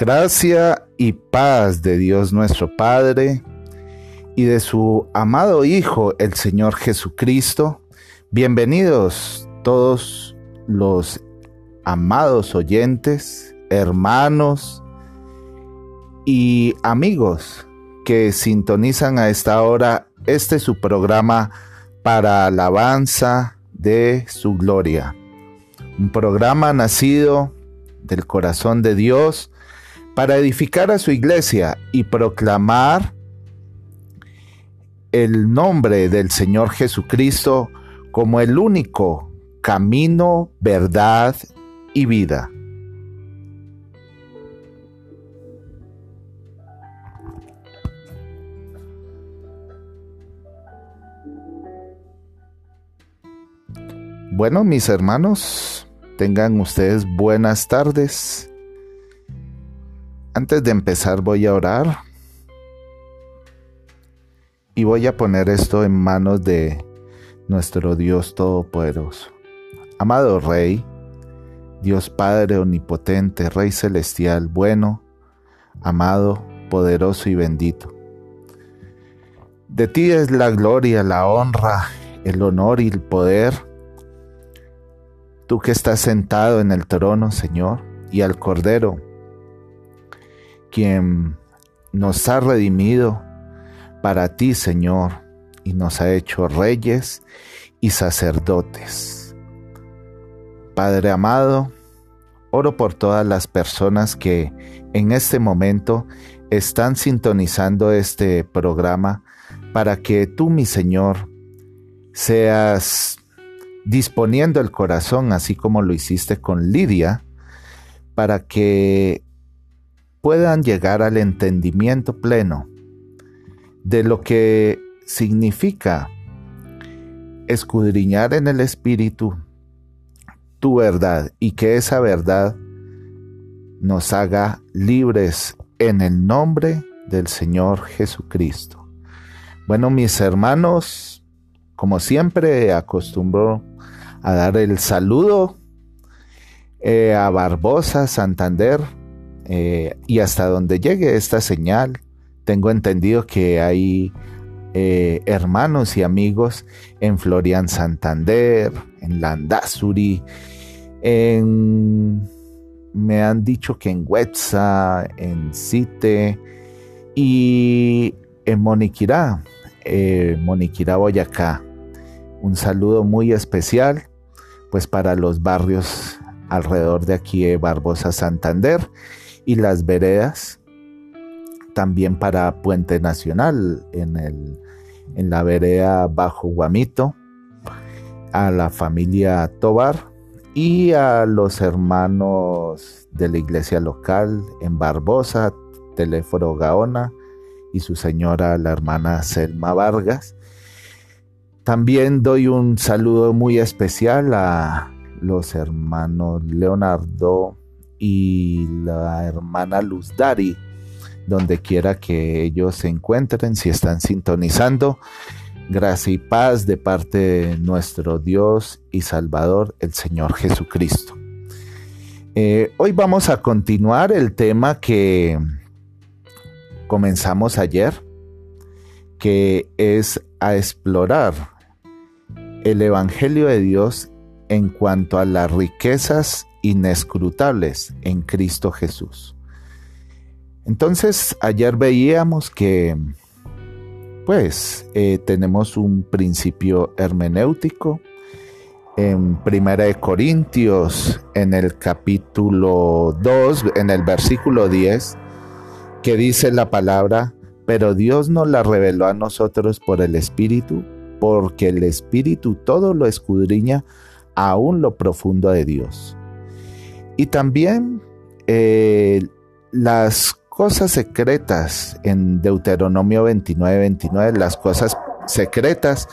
Gracia y paz de Dios nuestro Padre y de su amado Hijo, el Señor Jesucristo. Bienvenidos todos los amados oyentes, hermanos y amigos que sintonizan a esta hora este su programa para alabanza de su gloria. Un programa nacido del corazón de Dios para edificar a su iglesia y proclamar el nombre del Señor Jesucristo como el único camino, verdad y vida. Bueno, mis hermanos, tengan ustedes buenas tardes. Antes de empezar voy a orar y voy a poner esto en manos de nuestro Dios Todopoderoso. Amado Rey, Dios Padre Omnipotente, Rey Celestial, bueno, amado, poderoso y bendito. De ti es la gloria, la honra, el honor y el poder. Tú que estás sentado en el trono, Señor, y al Cordero quien nos ha redimido para ti, Señor, y nos ha hecho reyes y sacerdotes. Padre amado, oro por todas las personas que en este momento están sintonizando este programa para que tú, mi Señor, seas disponiendo el corazón, así como lo hiciste con Lidia, para que puedan llegar al entendimiento pleno de lo que significa escudriñar en el Espíritu tu verdad y que esa verdad nos haga libres en el nombre del Señor Jesucristo. Bueno, mis hermanos, como siempre acostumbro a dar el saludo eh, a Barbosa, Santander, eh, y hasta donde llegue esta señal, tengo entendido que hay eh, hermanos y amigos en Florian Santander, en Landazuri, en, me han dicho que en Huetza, en Cite y en Moniquirá, eh, Moniquirá, Boyacá. Un saludo muy especial pues para los barrios alrededor de aquí de Barbosa Santander y las veredas también para Puente Nacional en, el, en la vereda Bajo Guamito, a la familia Tobar y a los hermanos de la iglesia local en Barbosa, Teléfono Gaona y su señora, la hermana Selma Vargas. También doy un saludo muy especial a los hermanos Leonardo y la hermana Luz Dari, donde quiera que ellos se encuentren, si están sintonizando. Gracia y paz de parte de nuestro Dios y Salvador, el Señor Jesucristo. Eh, hoy vamos a continuar el tema que comenzamos ayer, que es a explorar el Evangelio de Dios en cuanto a las riquezas inescrutables en Cristo Jesús. Entonces, ayer veíamos que, pues, eh, tenemos un principio hermenéutico en Primera de Corintios, en el capítulo 2, en el versículo 10, que dice la palabra, pero Dios nos la reveló a nosotros por el Espíritu, porque el Espíritu todo lo escudriña aún lo profundo de Dios. Y también eh, las cosas secretas en Deuteronomio 29, 29, las cosas secretas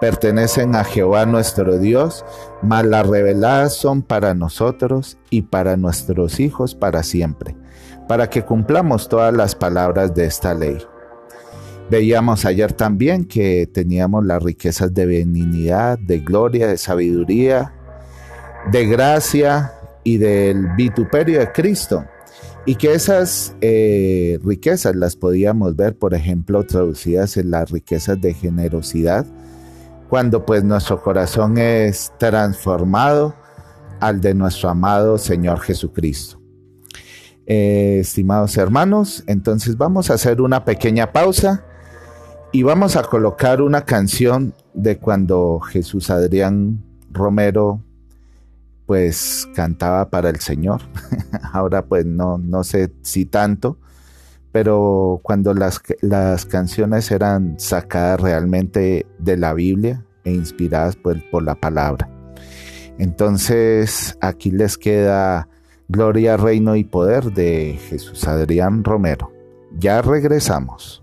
pertenecen a Jehová nuestro Dios, mas las reveladas son para nosotros y para nuestros hijos para siempre, para que cumplamos todas las palabras de esta ley. Veíamos ayer también que teníamos las riquezas de benignidad, de gloria, de sabiduría, de gracia, y del vituperio de Cristo. Y que esas eh, riquezas las podíamos ver, por ejemplo, traducidas en las riquezas de generosidad, cuando pues nuestro corazón es transformado al de nuestro amado Señor Jesucristo. Eh, estimados hermanos, entonces vamos a hacer una pequeña pausa y vamos a colocar una canción de cuando Jesús Adrián Romero pues cantaba para el Señor. Ahora pues no, no sé si tanto, pero cuando las, las canciones eran sacadas realmente de la Biblia e inspiradas pues, por la palabra. Entonces aquí les queda Gloria, Reino y Poder de Jesús Adrián Romero. Ya regresamos.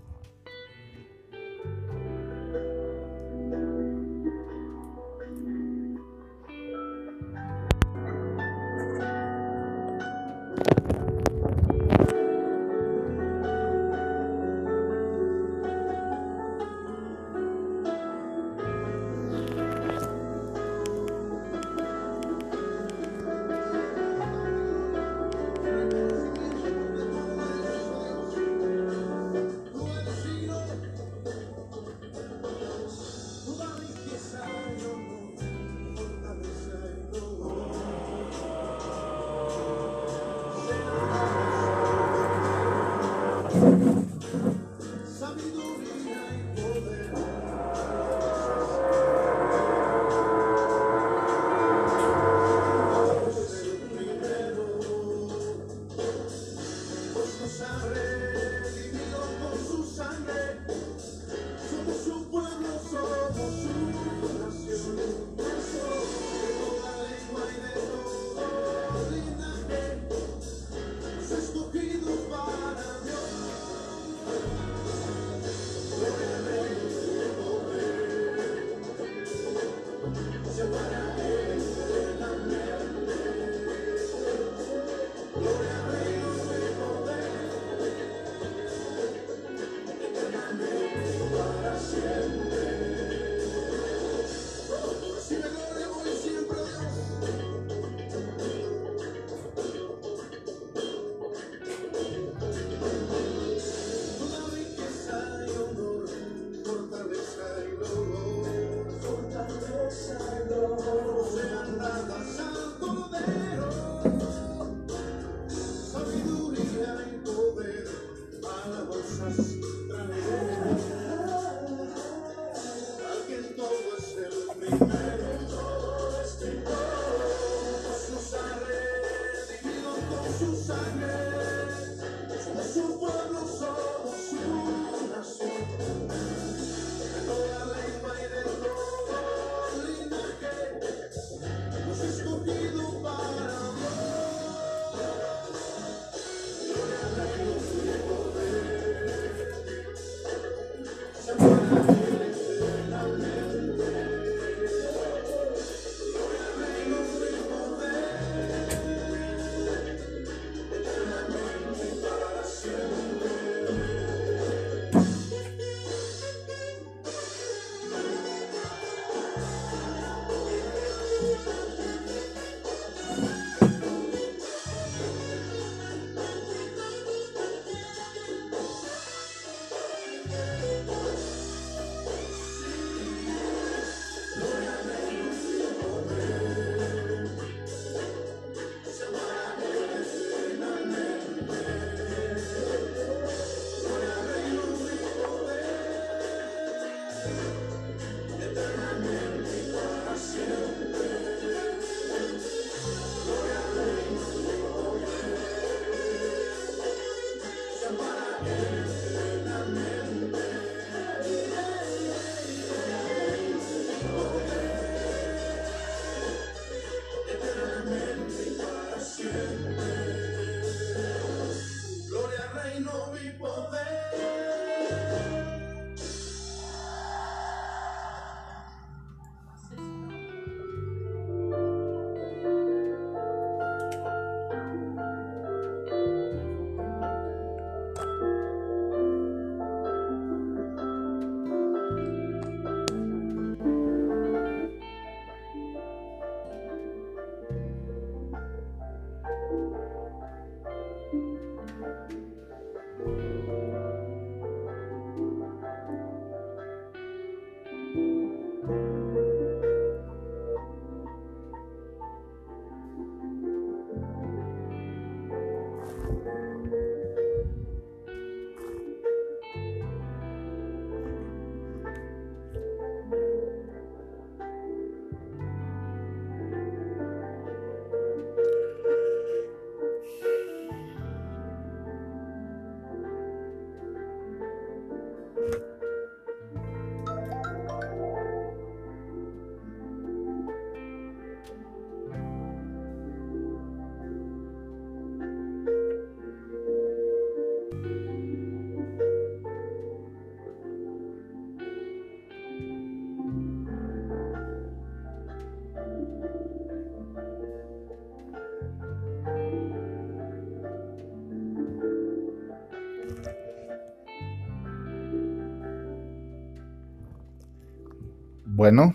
Bueno,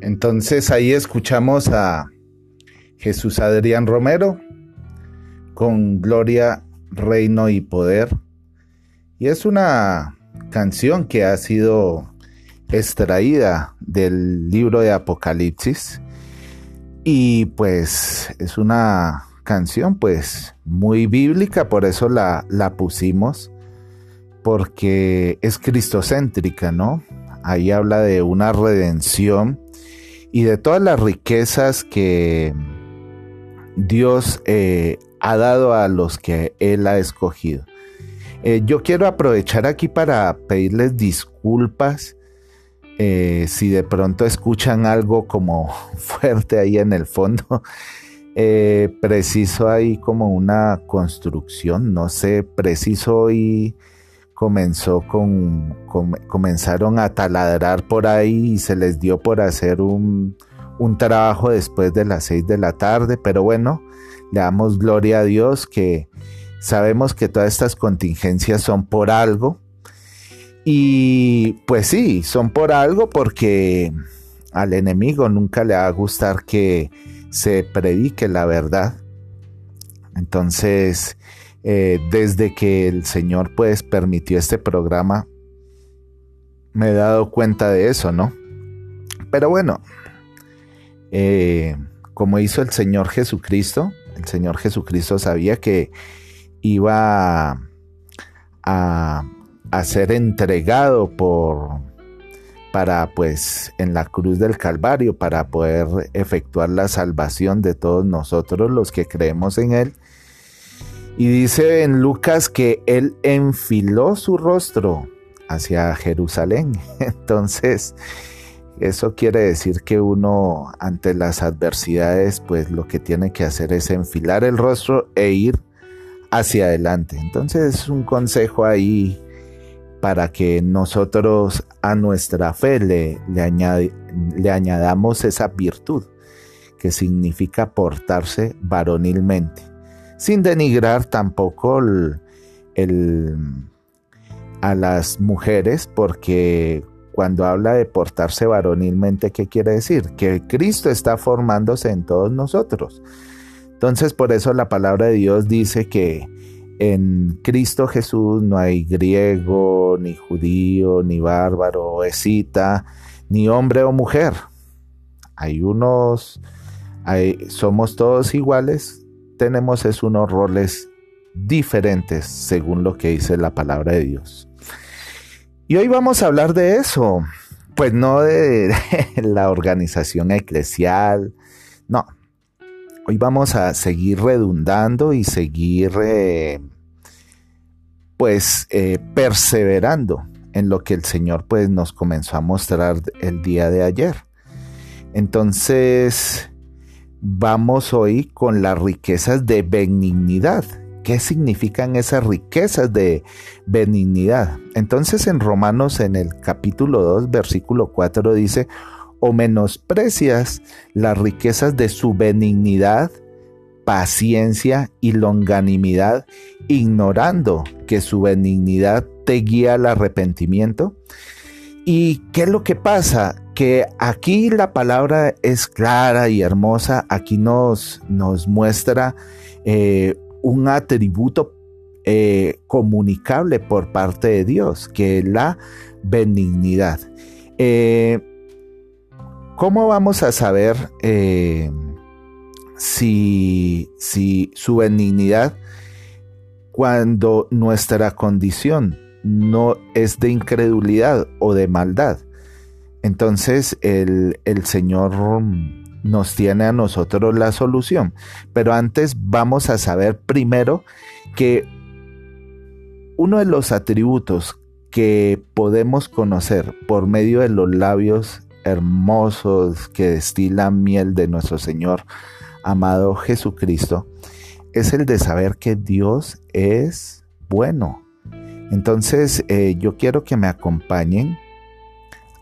entonces ahí escuchamos a Jesús Adrián Romero con Gloria, Reino y Poder. Y es una canción que ha sido extraída del libro de Apocalipsis. Y pues es una canción pues muy bíblica, por eso la, la pusimos, porque es cristocéntrica, ¿no? Ahí habla de una redención y de todas las riquezas que Dios eh, ha dado a los que Él ha escogido. Eh, yo quiero aprovechar aquí para pedirles disculpas eh, si de pronto escuchan algo como fuerte ahí en el fondo. preciso ahí como una construcción, no sé, preciso y comenzó con, comenzaron a taladrar por ahí y se les dio por hacer un, un trabajo después de las seis de la tarde, pero bueno, le damos gloria a Dios que sabemos que todas estas contingencias son por algo. Y pues sí, son por algo porque al enemigo nunca le va a gustar que se predique la verdad. Entonces, eh, desde que el Señor pues permitió este programa, me he dado cuenta de eso, ¿no? Pero bueno, eh, como hizo el Señor Jesucristo, el Señor Jesucristo sabía que iba a, a ser entregado por para pues en la cruz del Calvario para poder efectuar la salvación de todos nosotros los que creemos en él y dice en Lucas que él enfiló su rostro hacia Jerusalén. Entonces, eso quiere decir que uno ante las adversidades, pues lo que tiene que hacer es enfilar el rostro e ir hacia adelante. Entonces, es un consejo ahí para que nosotros a nuestra fe le, le, le añadamos esa virtud que significa portarse varonilmente sin denigrar tampoco a las mujeres, porque cuando habla de portarse varonilmente, ¿qué quiere decir? Que Cristo está formándose en todos nosotros. Entonces, por eso la palabra de Dios dice que en Cristo Jesús no hay griego, ni judío, ni bárbaro, escita, ni hombre o mujer. Hay unos, somos todos iguales tenemos es unos roles diferentes según lo que dice la palabra de Dios. Y hoy vamos a hablar de eso, pues no de, la organización eclesial, no. Hoy vamos a seguir redundando y seguir eh, pues eh, perseverando en lo que el Señor pues nos comenzó a mostrar el día de ayer. Entonces, vamos hoy con las riquezas de benignidad. ¿Qué significan esas riquezas de benignidad? Entonces en Romanos en el capítulo 2, versículo 4 dice, o menosprecias las riquezas de su benignidad, paciencia y longanimidad, ignorando que su benignidad te guía al arrepentimiento. ¿Y qué es lo que pasa? Que aquí la palabra es clara y hermosa, aquí nos, nos muestra eh, un atributo eh, comunicable por parte de Dios, que es la benignidad. Eh, ¿Cómo vamos a saber si, si su benignidad cuando nuestra condición no es de incredulidad o de maldad? Entonces el, Señor nos tiene a nosotros la solución. Pero antes vamos a saber primero que uno de los atributos que podemos conocer por medio de los labios hermosos que destilan miel de nuestro Señor amado Jesucristo es el de saber que Dios es bueno. Entonces eh, yo quiero que me acompañen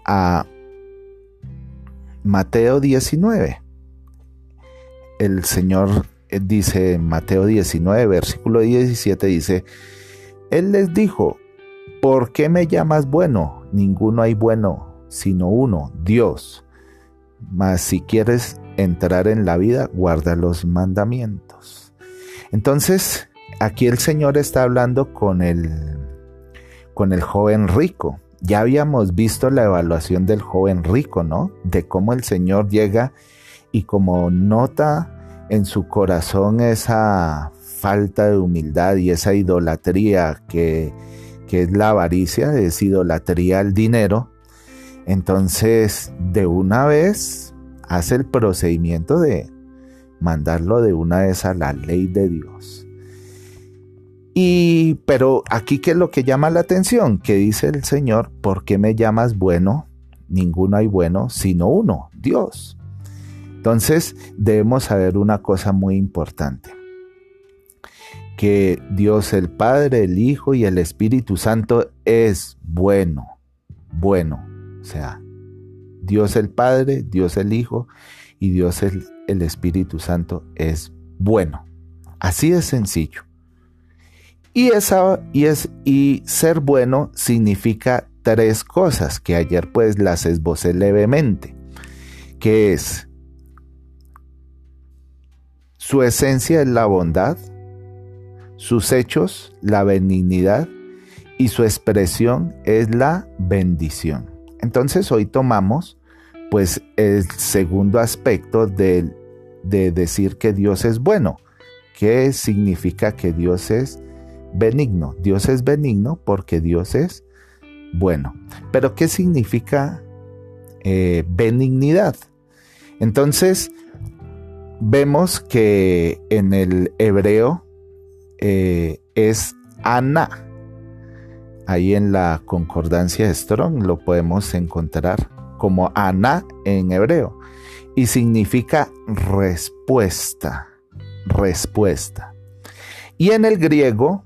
a Mateo 19. El Señor eh, dice en Mateo 19, versículo 17, dice, Él les dijo, ¿por qué me llamas bueno? Ninguno hay bueno, sino uno, Dios. Mas si quieres entrar en la vida, guarda los mandamientos. Entonces, aquí el Señor está hablando con el, con el joven rico. Ya habíamos visto la evaluación del joven rico, ¿no? De cómo el Señor llega y como nota en su corazón esa falta de humildad y esa idolatría que, que es la avaricia, es idolatría al dinero, entonces de una vez hace el procedimiento de mandarlo de una vez a la ley de Dios. Y, pero aquí qué es lo que llama la atención, que dice el Señor, ¿por qué me llamas bueno? Ninguno hay bueno, sino uno, Dios. Entonces debemos saber una cosa muy importante, que Dios el Padre, el Hijo y el Espíritu Santo es bueno, bueno. O sea, Dios el Padre, Dios el Hijo y Dios el, el Espíritu Santo es bueno. Así de sencillo. Y, esa, y, es, y ser bueno significa tres cosas que ayer pues las esbocé levemente, que es su esencia es la bondad, sus hechos la benignidad y su expresión es la bendición. Entonces hoy tomamos pues el segundo aspecto de, de decir que Dios es bueno. ¿Qué significa que Dios es benigno. Dios es benigno porque Dios es bueno. Pero ¿qué significa eh, benignidad? Entonces, vemos que en el hebreo eh, es Ana. Ahí en la concordancia Strong lo podemos encontrar como Ana en hebreo. Y significa respuesta, respuesta. Y en el griego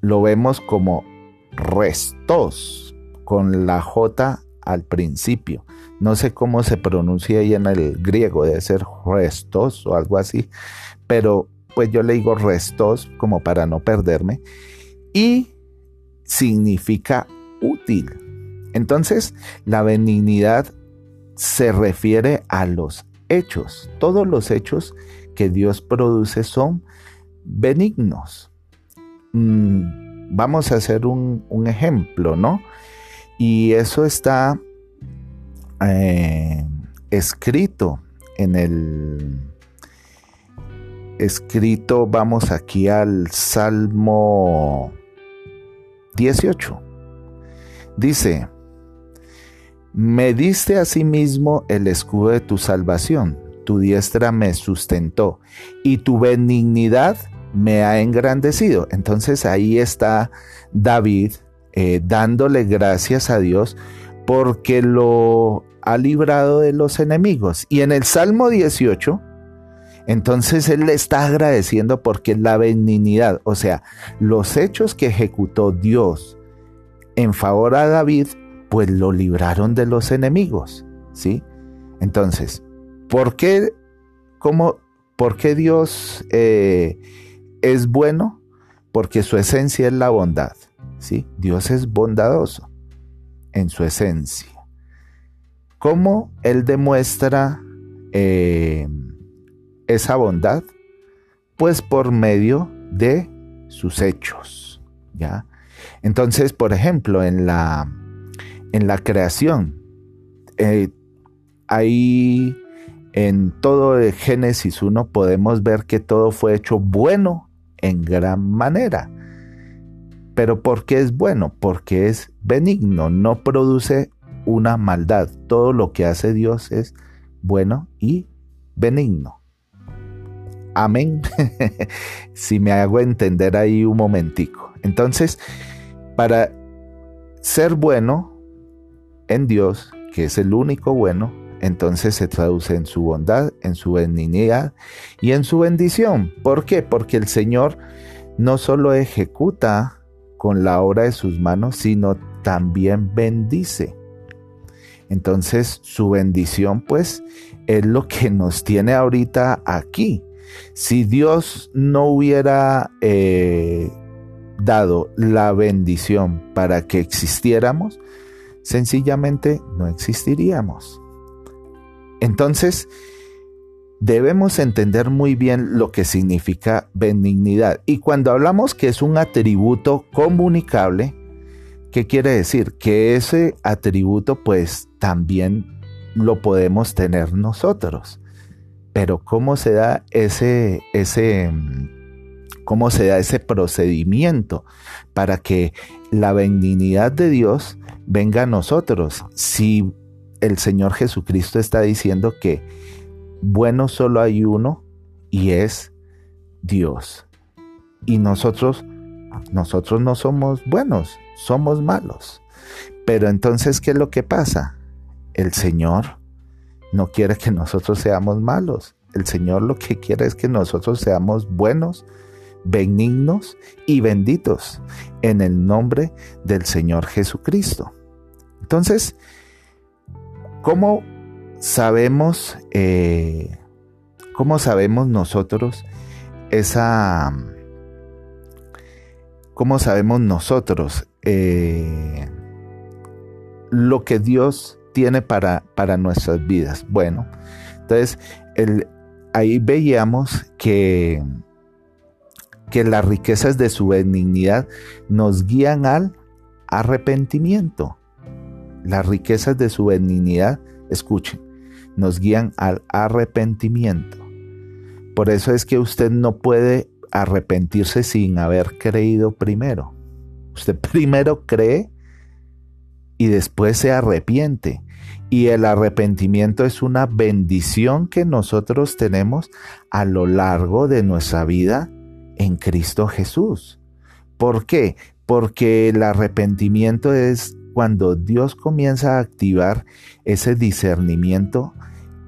lo vemos como restos, con la J al principio. No sé cómo se pronuncia ahí en el griego, debe ser restos o algo así, pero pues yo le digo restos como para no perderme. Y significa útil. Entonces, la benignidad se refiere a los hechos. Todos los hechos que Dios produce son benignos. Mm, vamos a hacer un, ejemplo, ¿no? Y eso está eh, escrito en el escrito, vamos aquí al Salmo 18. Dice, me diste a sí el escudo de tu salvación, tu diestra me sustentó, y tu benignidad me ha engrandecido. Entonces ahí está David eh, dándole gracias a Dios porque lo ha librado de los enemigos. Y en el Salmo 18, entonces él le está agradeciendo porque la benignidad, o sea, los hechos que ejecutó Dios en favor a David, pues lo libraron de los enemigos, ¿sí? Entonces, ¿por qué, cómo, por qué Dios eh, es bueno porque su esencia es la bondad. ¿sí? Dios es bondadoso en su esencia. ¿Cómo Él demuestra eh, esa bondad? Pues por medio de sus hechos. ¿ya? Entonces, por ejemplo, en la, en la creación, eh, ahí en todo Génesis 1 podemos ver que todo fue hecho bueno en gran manera. Pero ¿por qué es bueno? Porque es benigno, no produce una maldad. Todo lo que hace Dios es bueno y benigno. Amén. si me hago entender ahí un momentico. Entonces, para ser bueno en Dios, que es el único bueno, entonces se traduce en su bondad, en su benignidad y en su bendición. ¿Por qué? Porque el Señor no solo ejecuta con la obra de sus manos, sino también bendice. Entonces su bendición pues es lo que nos tiene ahorita aquí. Si Dios no hubiera eh, dado la bendición para que existiéramos, sencillamente no existiríamos. Entonces, debemos entender muy bien lo que significa benignidad. Y cuando hablamos que es un atributo comunicable, ¿qué quiere decir? Que ese atributo pues también lo podemos tener nosotros. Pero ¿cómo se da ese, ese, cómo se da ese procedimiento para que la benignidad de Dios venga a nosotros? Si el Señor Jesucristo está diciendo que bueno solo hay uno y es Dios. Y nosotros, nosotros no somos buenos, somos malos. Pero entonces, ¿qué es lo que pasa? El Señor no quiere que nosotros seamos malos. El Señor lo que quiere es que nosotros seamos buenos, benignos y benditos en el nombre del Señor Jesucristo. Entonces, ¿cómo sabemos, eh, cómo sabemos nosotros esa, cómo sabemos nosotros eh, lo que Dios tiene para, para nuestras vidas? Bueno, entonces ahí veíamos que, que las riquezas de su benignidad nos guían al arrepentimiento. Las riquezas de su benignidad, escuchen, nos guían al arrepentimiento. Por eso es que usted no puede arrepentirse sin haber creído primero. Usted primero cree y después se arrepiente. Y el arrepentimiento es una bendición que nosotros tenemos a lo largo de nuestra vida en Cristo Jesús. ¿Por qué? Porque el arrepentimiento es cuando Dios comienza a activar ese discernimiento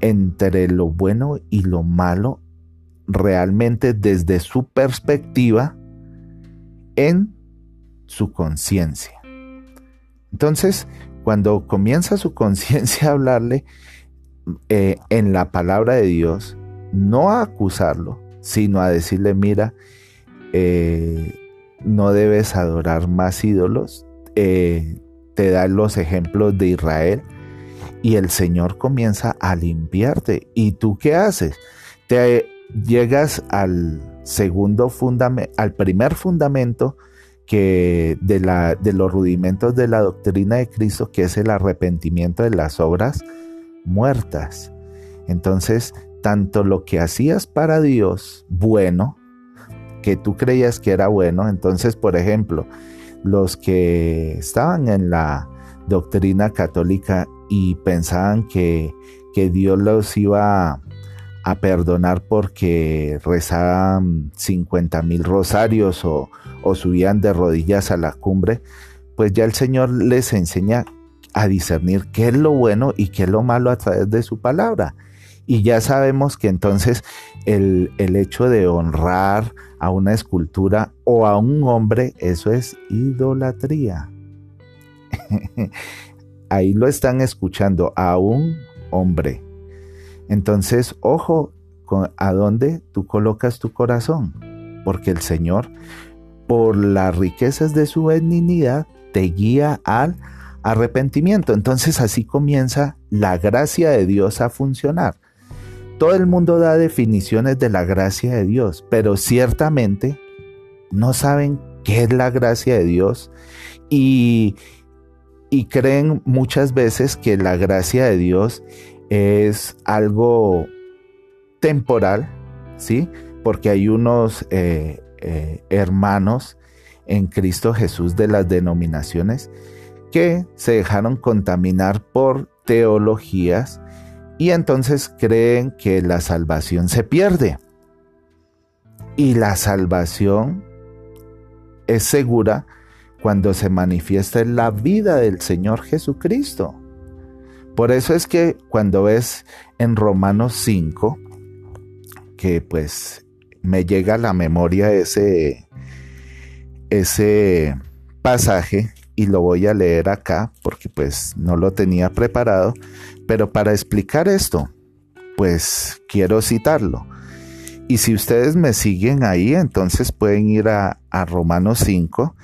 entre lo bueno y lo malo realmente desde su perspectiva en su conciencia. Entonces, cuando comienza su conciencia a hablarle eh, en la palabra de Dios, no a acusarlo, sino a decirle, mira, eh, no debes adorar más ídolos, eh, te da los ejemplos de Israel y el Señor comienza a limpiarte. ¿Y tú qué haces? Te llegas al segundo fundamento, al primer fundamento que de, la, de los rudimentos de la doctrina de Cristo, que es el arrepentimiento de las obras muertas. Entonces, tanto lo que hacías para Dios bueno, que tú creías que era bueno, entonces, por ejemplo, los que estaban en la doctrina católica y pensaban que, que Dios los iba a, perdonar porque rezaban 50 mil rosarios o, subían de rodillas a la cumbre, pues ya el Señor les enseña a discernir qué es lo bueno y qué es lo malo a través de su palabra. Y ya sabemos que entonces el, el, hecho de honrar a una escultura o a un hombre, eso es idolatría. Ahí lo están escuchando, a un hombre. Entonces, ojo, ¿a dónde tú colocas tu corazón? Porque el Señor, por las riquezas de su benignidad, te guía al arrepentimiento. Entonces así comienza la gracia de Dios a funcionar. Todo el mundo da definiciones de la gracia de Dios, pero ciertamente no saben qué es la gracia de Dios y, creen muchas veces que la gracia de Dios es algo temporal, ¿sí? Porque hay unos eh, eh, hermanos en Cristo Jesús de las denominaciones que se dejaron contaminar por teologías y entonces creen que la salvación se pierde. Y la salvación es segura cuando se manifiesta en la vida del Señor Jesucristo. Por eso es que cuando ves en Romanos 5, que pues me llega a la memoria ese, ese pasaje y lo voy a leer acá porque pues no lo tenía preparado, pero para explicar esto, pues quiero citarlo. Y si ustedes me siguen ahí, entonces pueden ir a, Romanos 5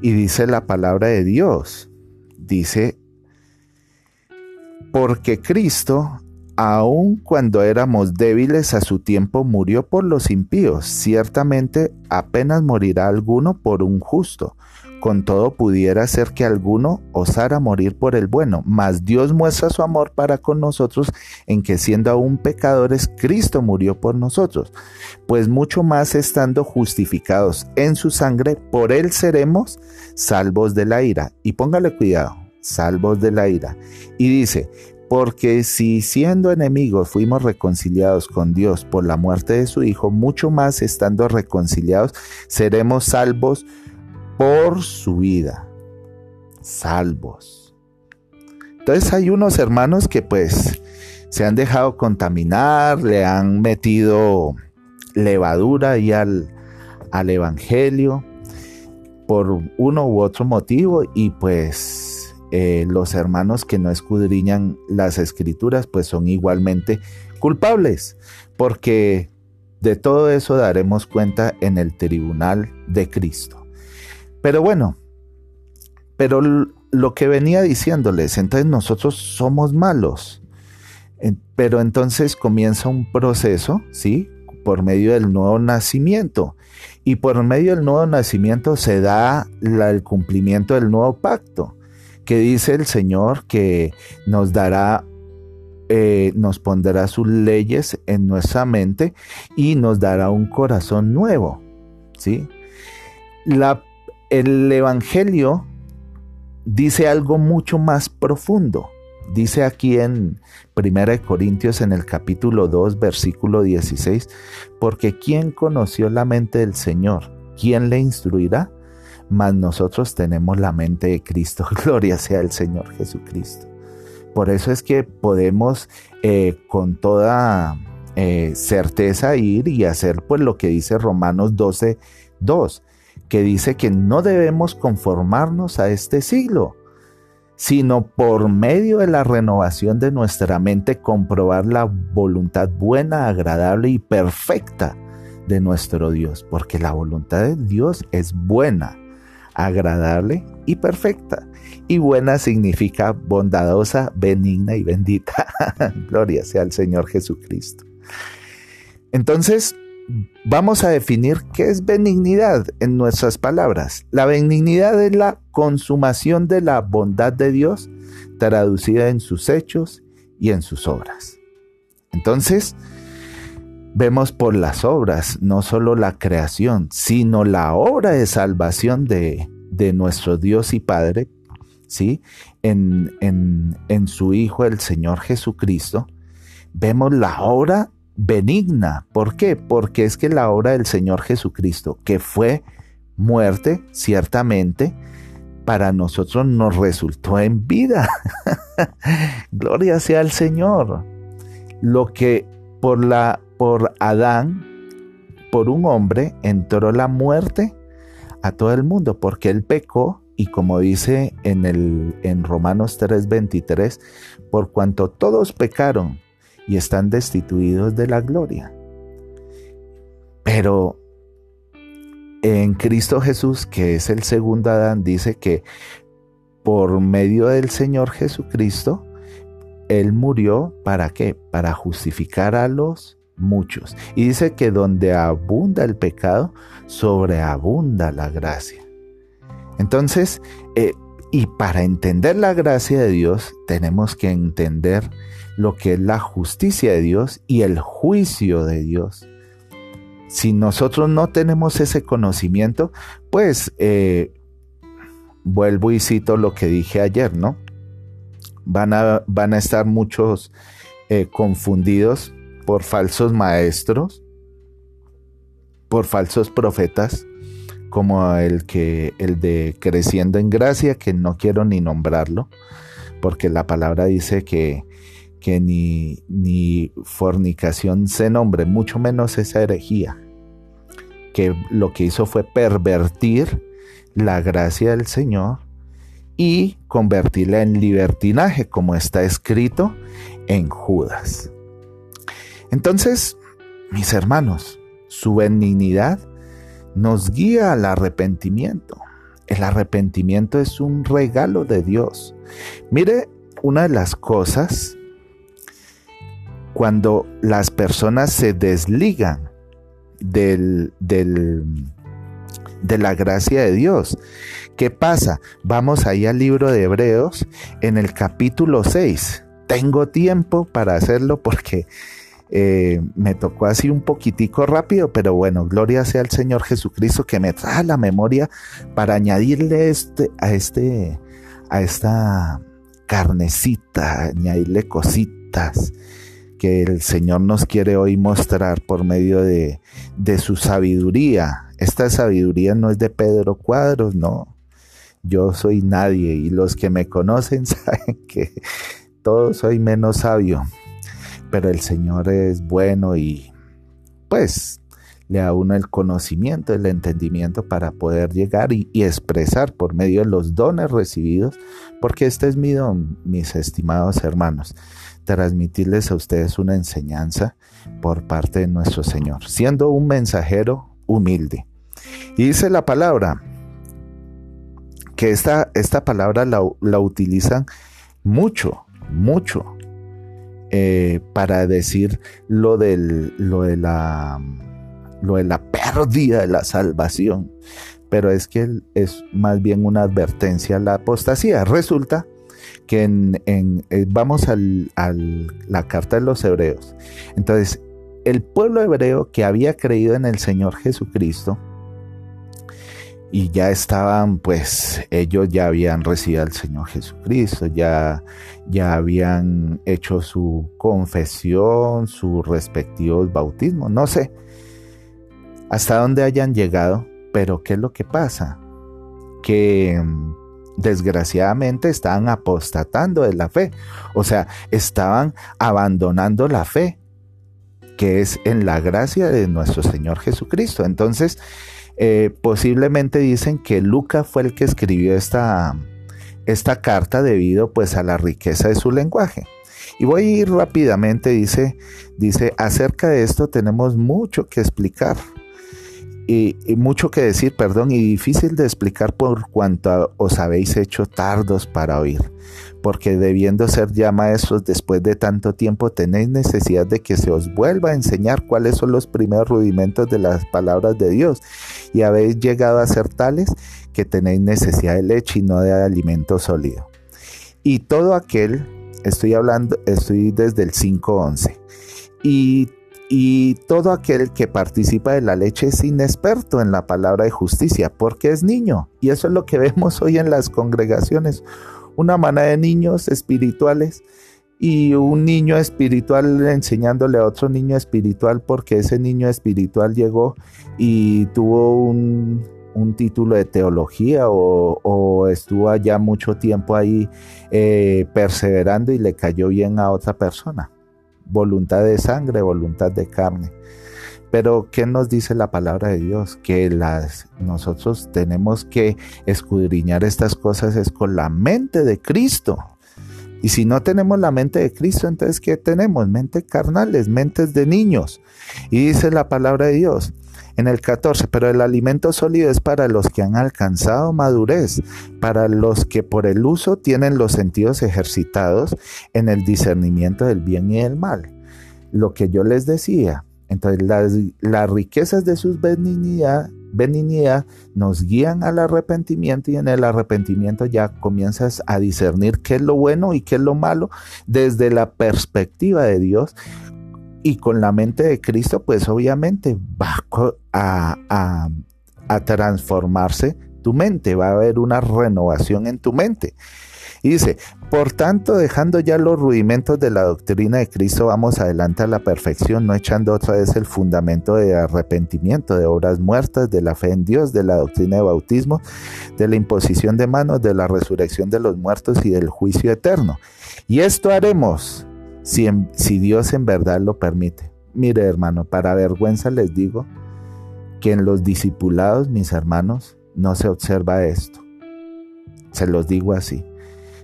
y dice la palabra de Dios. Dice, porque Cristo, aun cuando éramos débiles a su tiempo, murió por los impíos. Ciertamente apenas morirá alguno por un justo con todo pudiera ser que alguno osara morir por el bueno, mas Dios muestra su amor para con nosotros en que siendo aún pecadores, Cristo murió por nosotros, pues mucho más estando justificados en su sangre, por él seremos salvos de la ira. Y póngale cuidado, salvos de la ira. Y dice, porque si siendo enemigos fuimos reconciliados con Dios por la muerte de su Hijo, mucho más estando reconciliados seremos salvos por su vida, salvos. Entonces hay unos hermanos que pues se han dejado contaminar, le han metido levadura y al, al Evangelio por uno u otro motivo y pues eh, los hermanos que no escudriñan las escrituras pues son igualmente culpables porque de todo eso daremos cuenta en el tribunal de Cristo. Pero bueno, pero lo que venía diciéndoles, entonces nosotros somos malos. Pero entonces comienza un proceso, ¿sí? Por medio del nuevo nacimiento. Y por medio del nuevo nacimiento se da el cumplimiento del nuevo pacto, que dice el Señor que nos dará, eh, nos pondrá sus leyes en nuestra mente y nos dará un corazón nuevo, ¿sí? La el Evangelio dice algo mucho más profundo. Dice aquí en 1 Corintios en el capítulo 2, versículo 16, porque ¿quién conoció la mente del Señor? ¿Quién le instruirá? Mas nosotros tenemos la mente de Cristo. Gloria sea el Señor Jesucristo. Por eso es que podemos eh, con toda eh, certeza ir y hacer pues lo que dice Romanos 12, 2 que dice que no debemos conformarnos a este siglo, sino por medio de la renovación de nuestra mente comprobar la voluntad buena, agradable y perfecta de nuestro Dios, porque la voluntad de Dios es buena, agradable y perfecta. Y buena significa bondadosa, benigna y bendita. Gloria sea al Señor Jesucristo. Entonces, Vamos a definir qué es benignidad en nuestras palabras. La benignidad es la consumación de la bondad de Dios traducida en sus hechos y en sus obras. Entonces, vemos por las obras, no solo la creación, sino la obra de salvación de, nuestro Dios y Padre, ¿sí? En, en, en su Hijo, el Señor Jesucristo, vemos la obra benigna. ¿Por qué? Porque es que la obra del Señor Jesucristo, que fue muerte, ciertamente, para nosotros nos resultó en vida. Gloria sea al Señor. Lo que por la por Adán, por un hombre entró la muerte a todo el mundo porque él pecó y como dice en el en Romanos 3:23, por cuanto todos pecaron y están destituidos de la gloria. Pero en Cristo Jesús, que es el segundo Adán, dice que por medio del Señor Jesucristo, Él murió para qué? Para justificar a los muchos. Y dice que donde abunda el pecado, sobreabunda la gracia. Entonces, eh, y para entender la gracia de Dios, tenemos que entender lo que es la justicia de Dios y el juicio de Dios. Si nosotros no tenemos ese conocimiento, pues eh, vuelvo y cito lo que dije ayer, ¿no? Van a, van a estar muchos eh, confundidos por falsos maestros, por falsos profetas, como el que el de creciendo en gracia, que no quiero ni nombrarlo, porque la palabra dice que, que ni, ni fornicación se nombre, mucho menos esa herejía, que lo que hizo fue pervertir la gracia del Señor y convertirla en libertinaje, como está escrito en Judas. Entonces, mis hermanos, su benignidad nos guía al arrepentimiento. El arrepentimiento es un regalo de Dios. Mire una de las cosas cuando las personas se desligan del, del, de la gracia de Dios. ¿Qué pasa? Vamos ahí al libro de Hebreos en el capítulo 6. Tengo tiempo para hacerlo porque eh, me tocó así un poquitico rápido, pero bueno, gloria sea al Señor Jesucristo que me trae la memoria para añadirle este, a, este, a esta carnecita, añadirle cositas que el Señor nos quiere hoy mostrar por medio de, de su sabiduría. Esta sabiduría no es de Pedro Cuadros, no. Yo soy nadie y los que me conocen saben que todo soy menos sabio. Pero el Señor es bueno y pues le da uno el conocimiento, el entendimiento para poder llegar y, y, expresar por medio de los dones recibidos, porque este es mi don, mis estimados hermanos transmitirles a ustedes una enseñanza por parte de nuestro Señor, siendo un mensajero humilde. Y dice la palabra, que esta, esta palabra la, la, utilizan mucho, mucho, eh, para decir lo, del, lo, de la, lo de la pérdida de la salvación. Pero es que es más bien una advertencia a la apostasía. Resulta que en, eh, vamos a la carta de los hebreos. Entonces, el pueblo hebreo que había creído en el Señor Jesucristo, y ya estaban, pues ellos ya habían recibido al Señor Jesucristo, ya, ya habían hecho su confesión, sus respectivos bautismos, no sé hasta dónde hayan llegado, pero ¿qué es lo que pasa? Que desgraciadamente estaban apostatando de la fe, o sea, estaban abandonando la fe, que es en la gracia de nuestro Señor Jesucristo. Entonces, eh, posiblemente dicen que Lucas fue el que escribió esta, esta carta debido pues a la riqueza de su lenguaje. Y voy a ir rápidamente, dice, dice, acerca de esto tenemos mucho que explicar y, mucho que decir, perdón, y difícil de explicar por cuanto os habéis hecho tardos para oír, porque debiendo ser ya maestros después de tanto tiempo, tenéis necesidad de que se os vuelva a enseñar cuáles son los primeros rudimentos de las palabras de Dios, y habéis llegado a ser tales que tenéis necesidad de leche y no de alimento sólido. Y todo aquel, estoy hablando, estoy desde el 5.11, y y todo aquel que participa de la leche es inexperto en la palabra de justicia porque es niño. Y eso es lo que vemos hoy en las congregaciones. Una manada de niños espirituales y un niño espiritual enseñándole a otro niño espiritual porque ese niño espiritual llegó y tuvo un, título de teología o, estuvo allá mucho tiempo ahí eh, perseverando y le cayó bien a otra persona voluntad de sangre, voluntad de carne. Pero ¿qué nos dice la palabra de Dios? Que las, nosotros tenemos que escudriñar estas cosas es con la mente de Cristo. Y si no tenemos la mente de Cristo, entonces ¿qué tenemos? Mente carnales, mentes de niños. Y dice la palabra de Dios, en el 14, pero el alimento sólido es para los que han alcanzado madurez, para los que por el uso tienen los sentidos ejercitados en el discernimiento del bien y del mal. Lo que yo les decía, entonces las, riquezas de sus benignidad, benignidad nos guían al arrepentimiento y en el arrepentimiento ya comienzas a discernir qué es lo bueno y qué es lo malo desde la perspectiva de Dios y con la mente de Cristo, pues obviamente va a, transformarse tu mente, va a haber una renovación en tu mente. Y dice, por tanto, dejando ya los rudimentos de la doctrina de Cristo, vamos adelante a la perfección, no echando otra vez el fundamento de arrepentimiento, de obras muertas, de la fe en Dios, de la doctrina de bautismo, de la imposición de manos, de la resurrección de los muertos y del juicio eterno. Y esto haremos si, Dios en verdad lo permite. Mire hermano, para vergüenza les digo que en los discipulados, mis hermanos, no se observa esto. Se los digo así.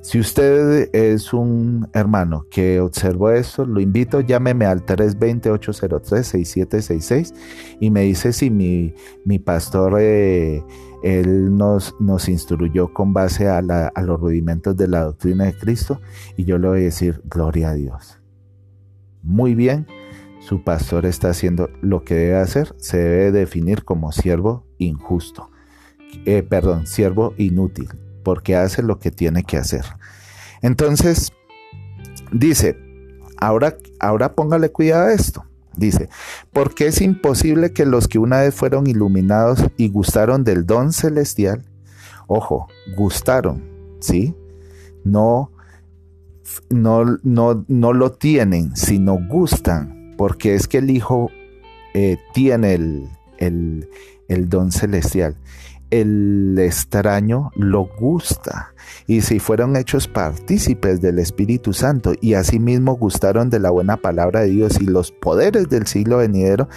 Si usted es un hermano que observó esto, lo invito, llámeme al 320-803-6766 y me dice si mi, mi pastor, eh, él nos, nos instruyó con base a, los rudimentos de la doctrina de Cristo y yo le voy a decir, gloria a Dios. Muy bien, su pastor está haciendo lo que debe hacer, se debe definir como siervo injusto, eh, perdón, siervo inútil, porque hace lo que tiene que hacer. Entonces, dice, ahora, ahora póngale cuidado a esto. Dice, porque es imposible que los que una vez fueron iluminados y gustaron del don celestial, ojo, gustaron, ¿sí? No, no, no, no lo tienen, sino gustan porque es que el Hijo eh, tiene el, el, don celestial. El extraño lo gusta y si fueron hechos partícipes del Espíritu Santo y asimismo gustaron de la buena palabra de Dios y los poderes del siglo venidero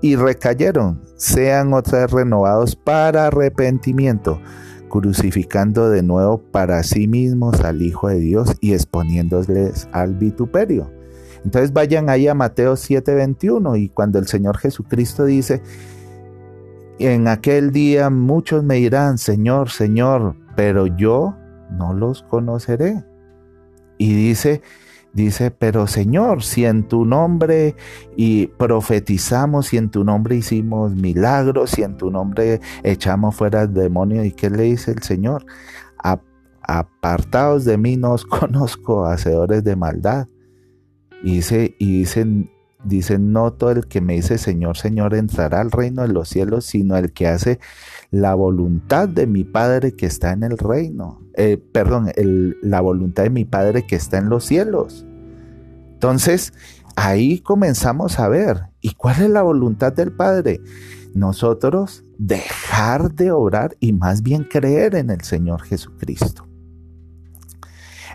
y recayeron, sean otra vez renovados para arrepentimiento, crucificando de nuevo para sí mismos al Hijo de Dios y exponiéndoles al vituperio. Entonces vayan ahí a Mateo 7:21 y cuando el Señor Jesucristo dice, en aquel día muchos me dirán, Señor, Señor, pero yo no los conoceré. Y dice, dice, pero Señor, si en tu nombre y profetizamos, si en tu nombre hicimos milagros, si en tu nombre echamos fuera el demonio, ¿y qué le dice el Señor? Apartaos de mí, no os conozco, hacedores de maldad. Y, dice, y dicen, dicen, no todo el que me dice Señor, Señor entrará al reino de los cielos, sino el que hace la voluntad de mi Padre que está en el reino. Eh, perdón, la voluntad de mi Padre que está en los cielos. Entonces, ahí comenzamos a ver, ¿y cuál es la voluntad del Padre? Nosotros dejar de orar y más bien creer en el Señor Jesucristo.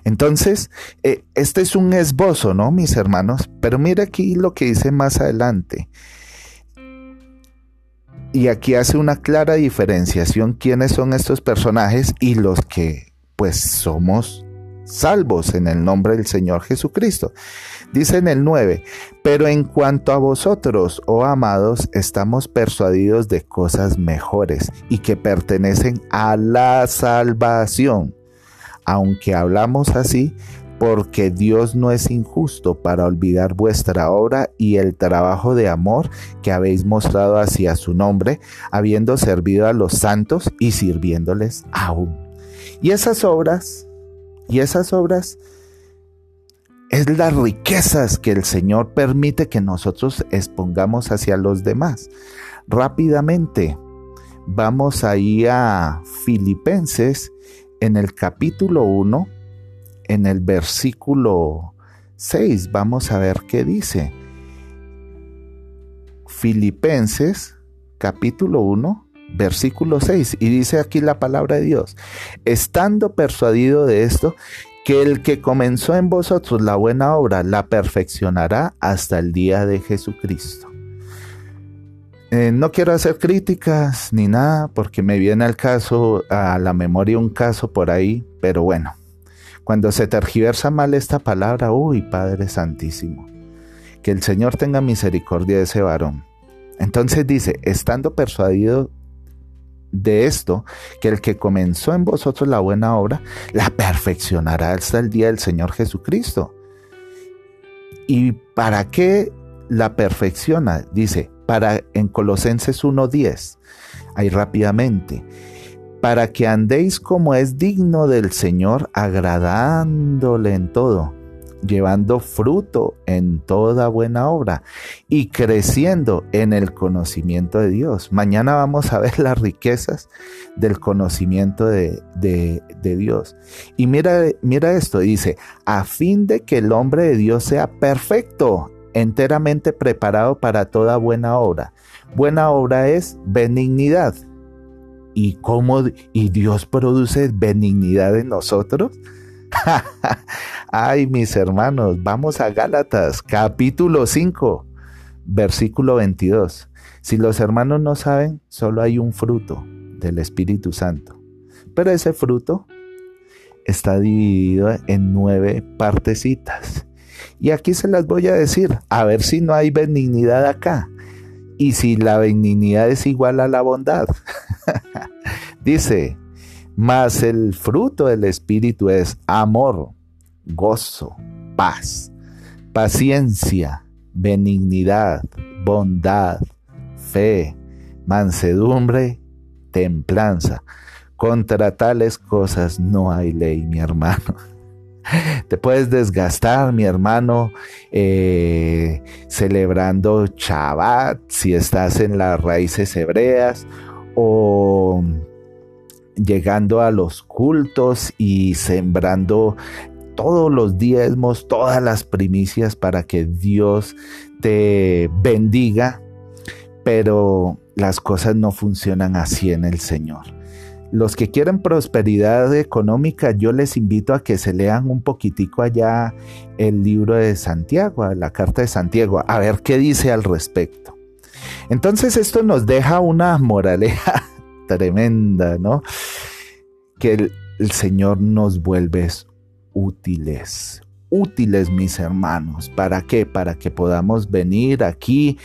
Entonces, eh, este es un esbozo, ¿no, mis hermanos? Pero mira aquí lo que dice más adelante. Y aquí hace una clara diferenciación quiénes son estos personajes y los que pues somos salvos en el nombre del Señor Jesucristo. Dice en el 9, pero en cuanto a vosotros, oh amados, estamos persuadidos de cosas mejores y que pertenecen a la salvación aunque hablamos así, porque Dios no es injusto para olvidar vuestra obra y el trabajo de amor que habéis mostrado hacia su nombre, habiendo servido a los santos y sirviéndoles aún. Y esas obras, y esas obras, es las riquezas que el Señor permite que nosotros expongamos hacia los demás. Rápidamente, vamos ahí a Filipenses en el capítulo 1, en el versículo 6, vamos a ver qué dice. Filipenses, capítulo 1, versículo 6, y dice aquí la palabra de Dios, estando persuadido de esto, que el que comenzó en vosotros la buena obra la perfeccionará hasta el día de Jesucristo. Eh, no quiero hacer críticas ni nada porque me viene al caso, a la memoria un caso por ahí, pero bueno, cuando se tergiversa mal esta palabra, uy, Padre Santísimo, que el Señor tenga misericordia de ese varón. Entonces dice, estando persuadido de esto, que el que comenzó en vosotros la buena obra, la perfeccionará hasta el día del Señor Jesucristo. ¿Y para qué la perfecciona? Dice, para en Colosenses 1:10, ahí rápidamente, para que andéis como es digno del Señor, agradándole en todo, llevando fruto en toda buena obra y creciendo en el conocimiento de Dios. Mañana vamos a ver las riquezas del conocimiento de, de, Dios. Y mira, mira esto, dice, a fin de que el hombre de Dios sea perfecto, enteramente preparado para toda buena obra. Buena obra es benignidad. ¿Y cómo y Dios produce benignidad en nosotros? Ay, mis hermanos, vamos a Gálatas, capítulo 5, versículo 22. Si los hermanos no saben, solo hay un fruto del Espíritu Santo. Pero ese fruto está dividido en nueve partecitas. Y aquí se las voy a decir, a ver si no hay benignidad acá. Y si la benignidad es igual a la bondad. Dice, mas el fruto del Espíritu es amor, gozo, paz, paciencia, benignidad, bondad, fe, mansedumbre, templanza. Contra tales cosas no hay ley, mi hermano. Te puedes desgastar, mi hermano, eh, celebrando Shabbat si estás en las raíces hebreas o llegando a los cultos y sembrando todos los diezmos, todas las primicias para que Dios te bendiga, pero las cosas no funcionan así en el Señor. Los que quieren prosperidad económica, yo les invito a que se lean un poquitico allá el libro de Santiago, la carta de Santiago, a ver qué dice al respecto. Entonces esto nos deja una moraleja tremenda, ¿no? Que el, el Señor nos vuelve útiles, útiles, mis hermanos. ¿Para qué? Para que podamos venir aquí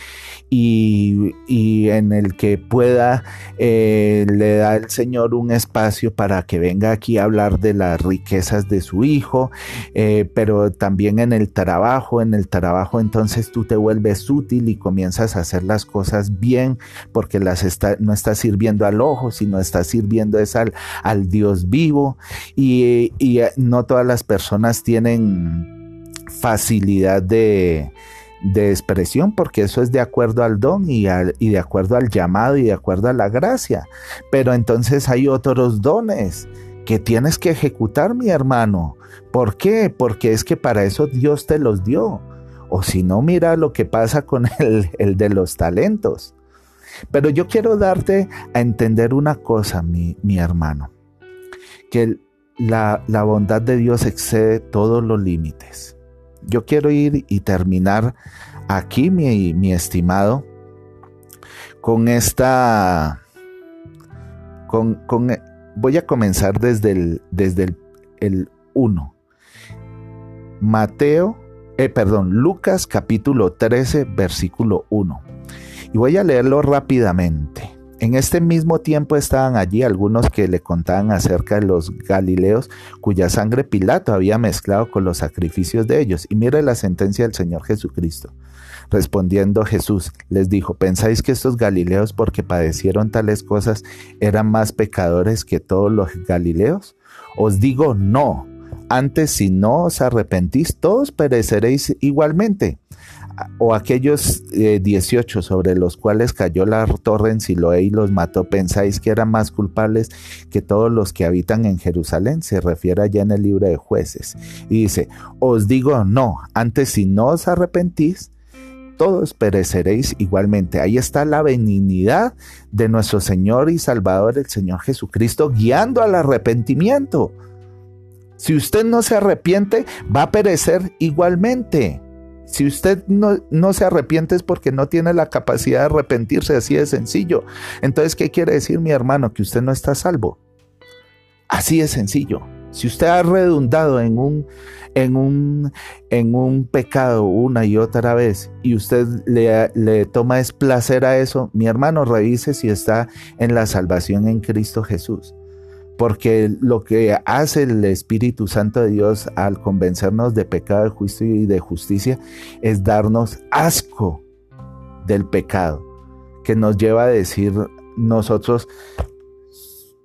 y, en el que pueda, eh, le da el Señor un espacio para que venga aquí a hablar de las riquezas de su Hijo, eh, pero también en el trabajo, en el trabajo entonces tú te vuelves útil y comienzas a hacer las cosas bien porque las está, no estás sirviendo al ojo, sino estás sirviendo es al, al Dios vivo y, y no todas las personas tienen facilidad de, expresión, porque eso es de acuerdo al don y, y, de acuerdo al llamado y de acuerdo a la gracia. Pero entonces hay otros dones que tienes que ejecutar, mi hermano. ¿Por qué? Porque es que para eso Dios te los dio. O si no, mira lo que pasa con el, el de los talentos. Pero yo quiero darte a entender una cosa, mi, mi hermano, que la, la bondad de Dios excede todos los límites. Yo quiero ir y terminar aquí, mi, estimado, con esta... Con, voy a comenzar desde el, desde el, 1. Mateo, eh, perdón, Lucas capítulo 13, versículo 1. Y voy a leerlo rápidamente. En este mismo tiempo estaban allí algunos que le contaban acerca de los Galileos, cuya sangre Pilato había mezclado con los sacrificios de ellos. Y mire la sentencia del Señor Jesucristo. Respondiendo Jesús, les dijo, ¿pensáis que estos Galileos, porque padecieron tales cosas, eran más pecadores que todos los Galileos? Os digo, no. Antes, si no os arrepentís, todos pereceréis igualmente o aquellos 18 eh, sobre los cuales cayó la torre en Siloé y los mató, ¿pensáis que eran más culpables que todos los que habitan en Jerusalén? Se refiere allá en el libro de jueces. Y dice, os digo no, antes si no os arrepentís, todos pereceréis igualmente. Ahí está la benignidad de nuestro Señor y Salvador, el Señor Jesucristo, guiando al arrepentimiento. Si usted no se arrepiente, va a perecer igualmente. Si usted no, no, se arrepiente es porque no tiene la capacidad de arrepentirse, así de sencillo. Entonces, ¿qué quiere decir mi hermano? Que usted no está salvo. Así de sencillo. Si usted ha redundado en un, en un, en un pecado una y otra vez y usted le, le toma placer a eso, mi hermano, revise si está en la salvación en Cristo Jesús porque lo que hace el Espíritu Santo de Dios al convencernos de pecado, de juicio y de justicia es darnos asco del pecado, que nos lleva a decir nosotros,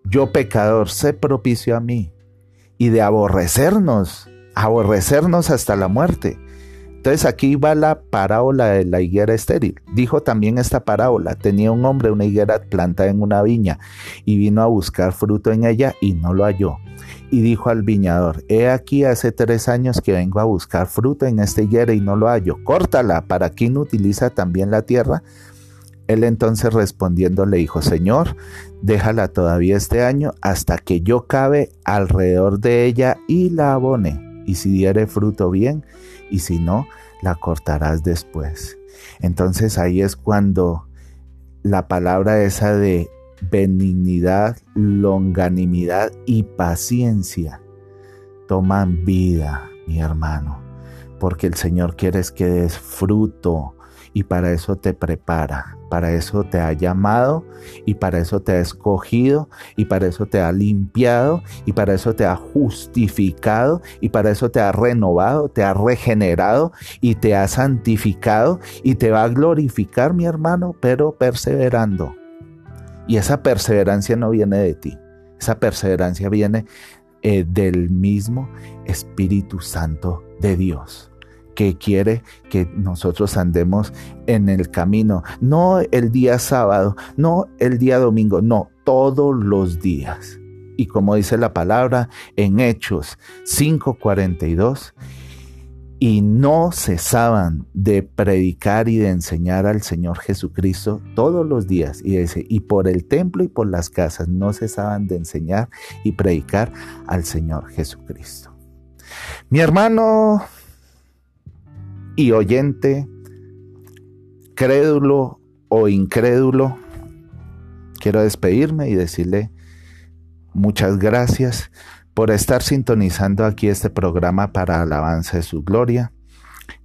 yo pecador, sé propicio a mí, y de aborrecernos, aborrecernos hasta la muerte. Entonces aquí va la parábola de la higuera estéril. Dijo también esta parábola, tenía un hombre una higuera plantada en una viña y vino a buscar fruto en ella y no lo halló. Y dijo al viñador, he aquí hace tres años que vengo a buscar fruto en esta higuera y no lo hallo. Córtala, ¿para quién utiliza también la tierra? Él entonces respondiendo le dijo, Señor, déjala todavía este año hasta que yo cabe alrededor de ella y la abone. Y si diere fruto bien, y si no, la cortarás después. Entonces ahí es cuando la palabra esa de benignidad, longanimidad y paciencia toman vida, mi hermano, porque el Señor quiere que des fruto y para eso te prepara, para eso te ha llamado y para eso te ha escogido y para eso te ha limpiado y para eso te ha justificado y para eso te ha renovado, te ha regenerado y te ha santificado y te va a glorificar, mi hermano, pero perseverando. Y esa perseverancia no viene de ti, esa perseverancia viene eh, del mismo Espíritu Santo de Dios que quiere que nosotros andemos en el camino, no el día sábado, no el día domingo, no, todos los días. Y como dice la palabra en Hechos 5:42, y no cesaban de predicar y de enseñar al Señor Jesucristo todos los días. Y dice, y por el templo y por las casas no cesaban de enseñar y predicar al Señor Jesucristo. Mi hermano y oyente, crédulo o incrédulo, quiero despedirme y decirle muchas gracias por estar sintonizando aquí este programa para alabanza de su gloria.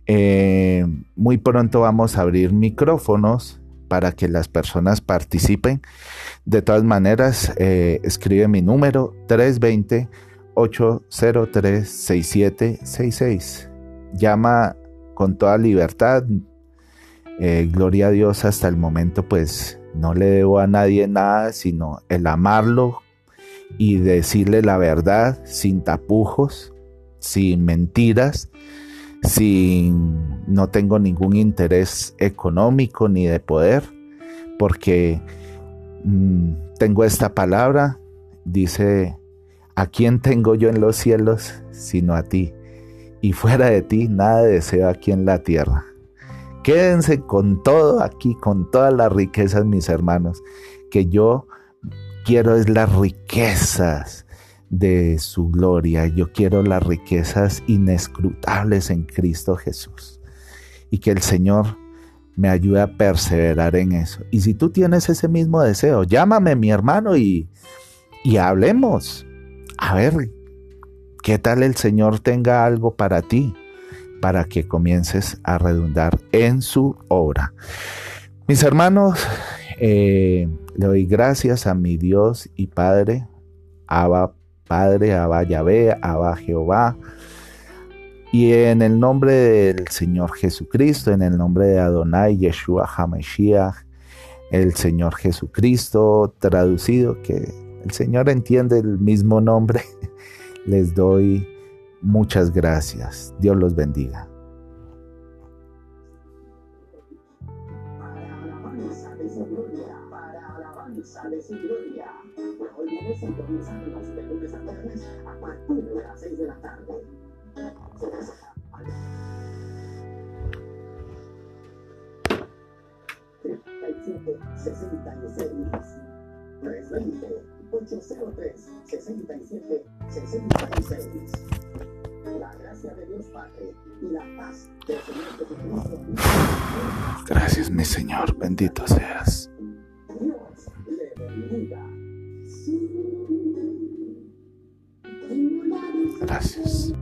Eh, muy pronto vamos a abrir micrófonos para que las personas participen. De todas maneras, eh, escribe mi número 320-803-6766. Llama con toda libertad. Eh, gloria a Dios hasta el momento pues no le debo a nadie nada, sino el amarlo y decirle la verdad sin tapujos, sin mentiras, sin no tengo ningún interés económico ni de poder, porque mm, tengo esta palabra, dice, ¿a quién tengo yo en los cielos sino a ti? Y fuera de ti nada deseo aquí en la tierra. Quédense con todo aquí, con todas las riquezas, mis hermanos, que yo quiero es las riquezas de su gloria. Yo quiero las riquezas inescrutables en Cristo Jesús. Y que el Señor me ayude a perseverar en eso. Y si tú tienes ese mismo deseo, llámame mi hermano y, y hablemos. A ver, ¿Qué tal el Señor tenga algo para ti? Para que comiences a redundar en su obra. Mis hermanos, eh, le doy gracias a mi Dios y Padre, Abba Padre, Abba Yahvé, Abba Jehová. Y en el nombre del Señor Jesucristo, en el nombre de Adonai Yeshua HaMashiach, el Señor Jesucristo traducido, que el Señor entiende el mismo nombre les doy muchas gracias. Dios los bendiga. De su gloria, de las 6 de la tarde. Se 66 320 la gracia de Dios Padre y la paz del Señor Gracias, mi Señor, bendito seas. Gracias.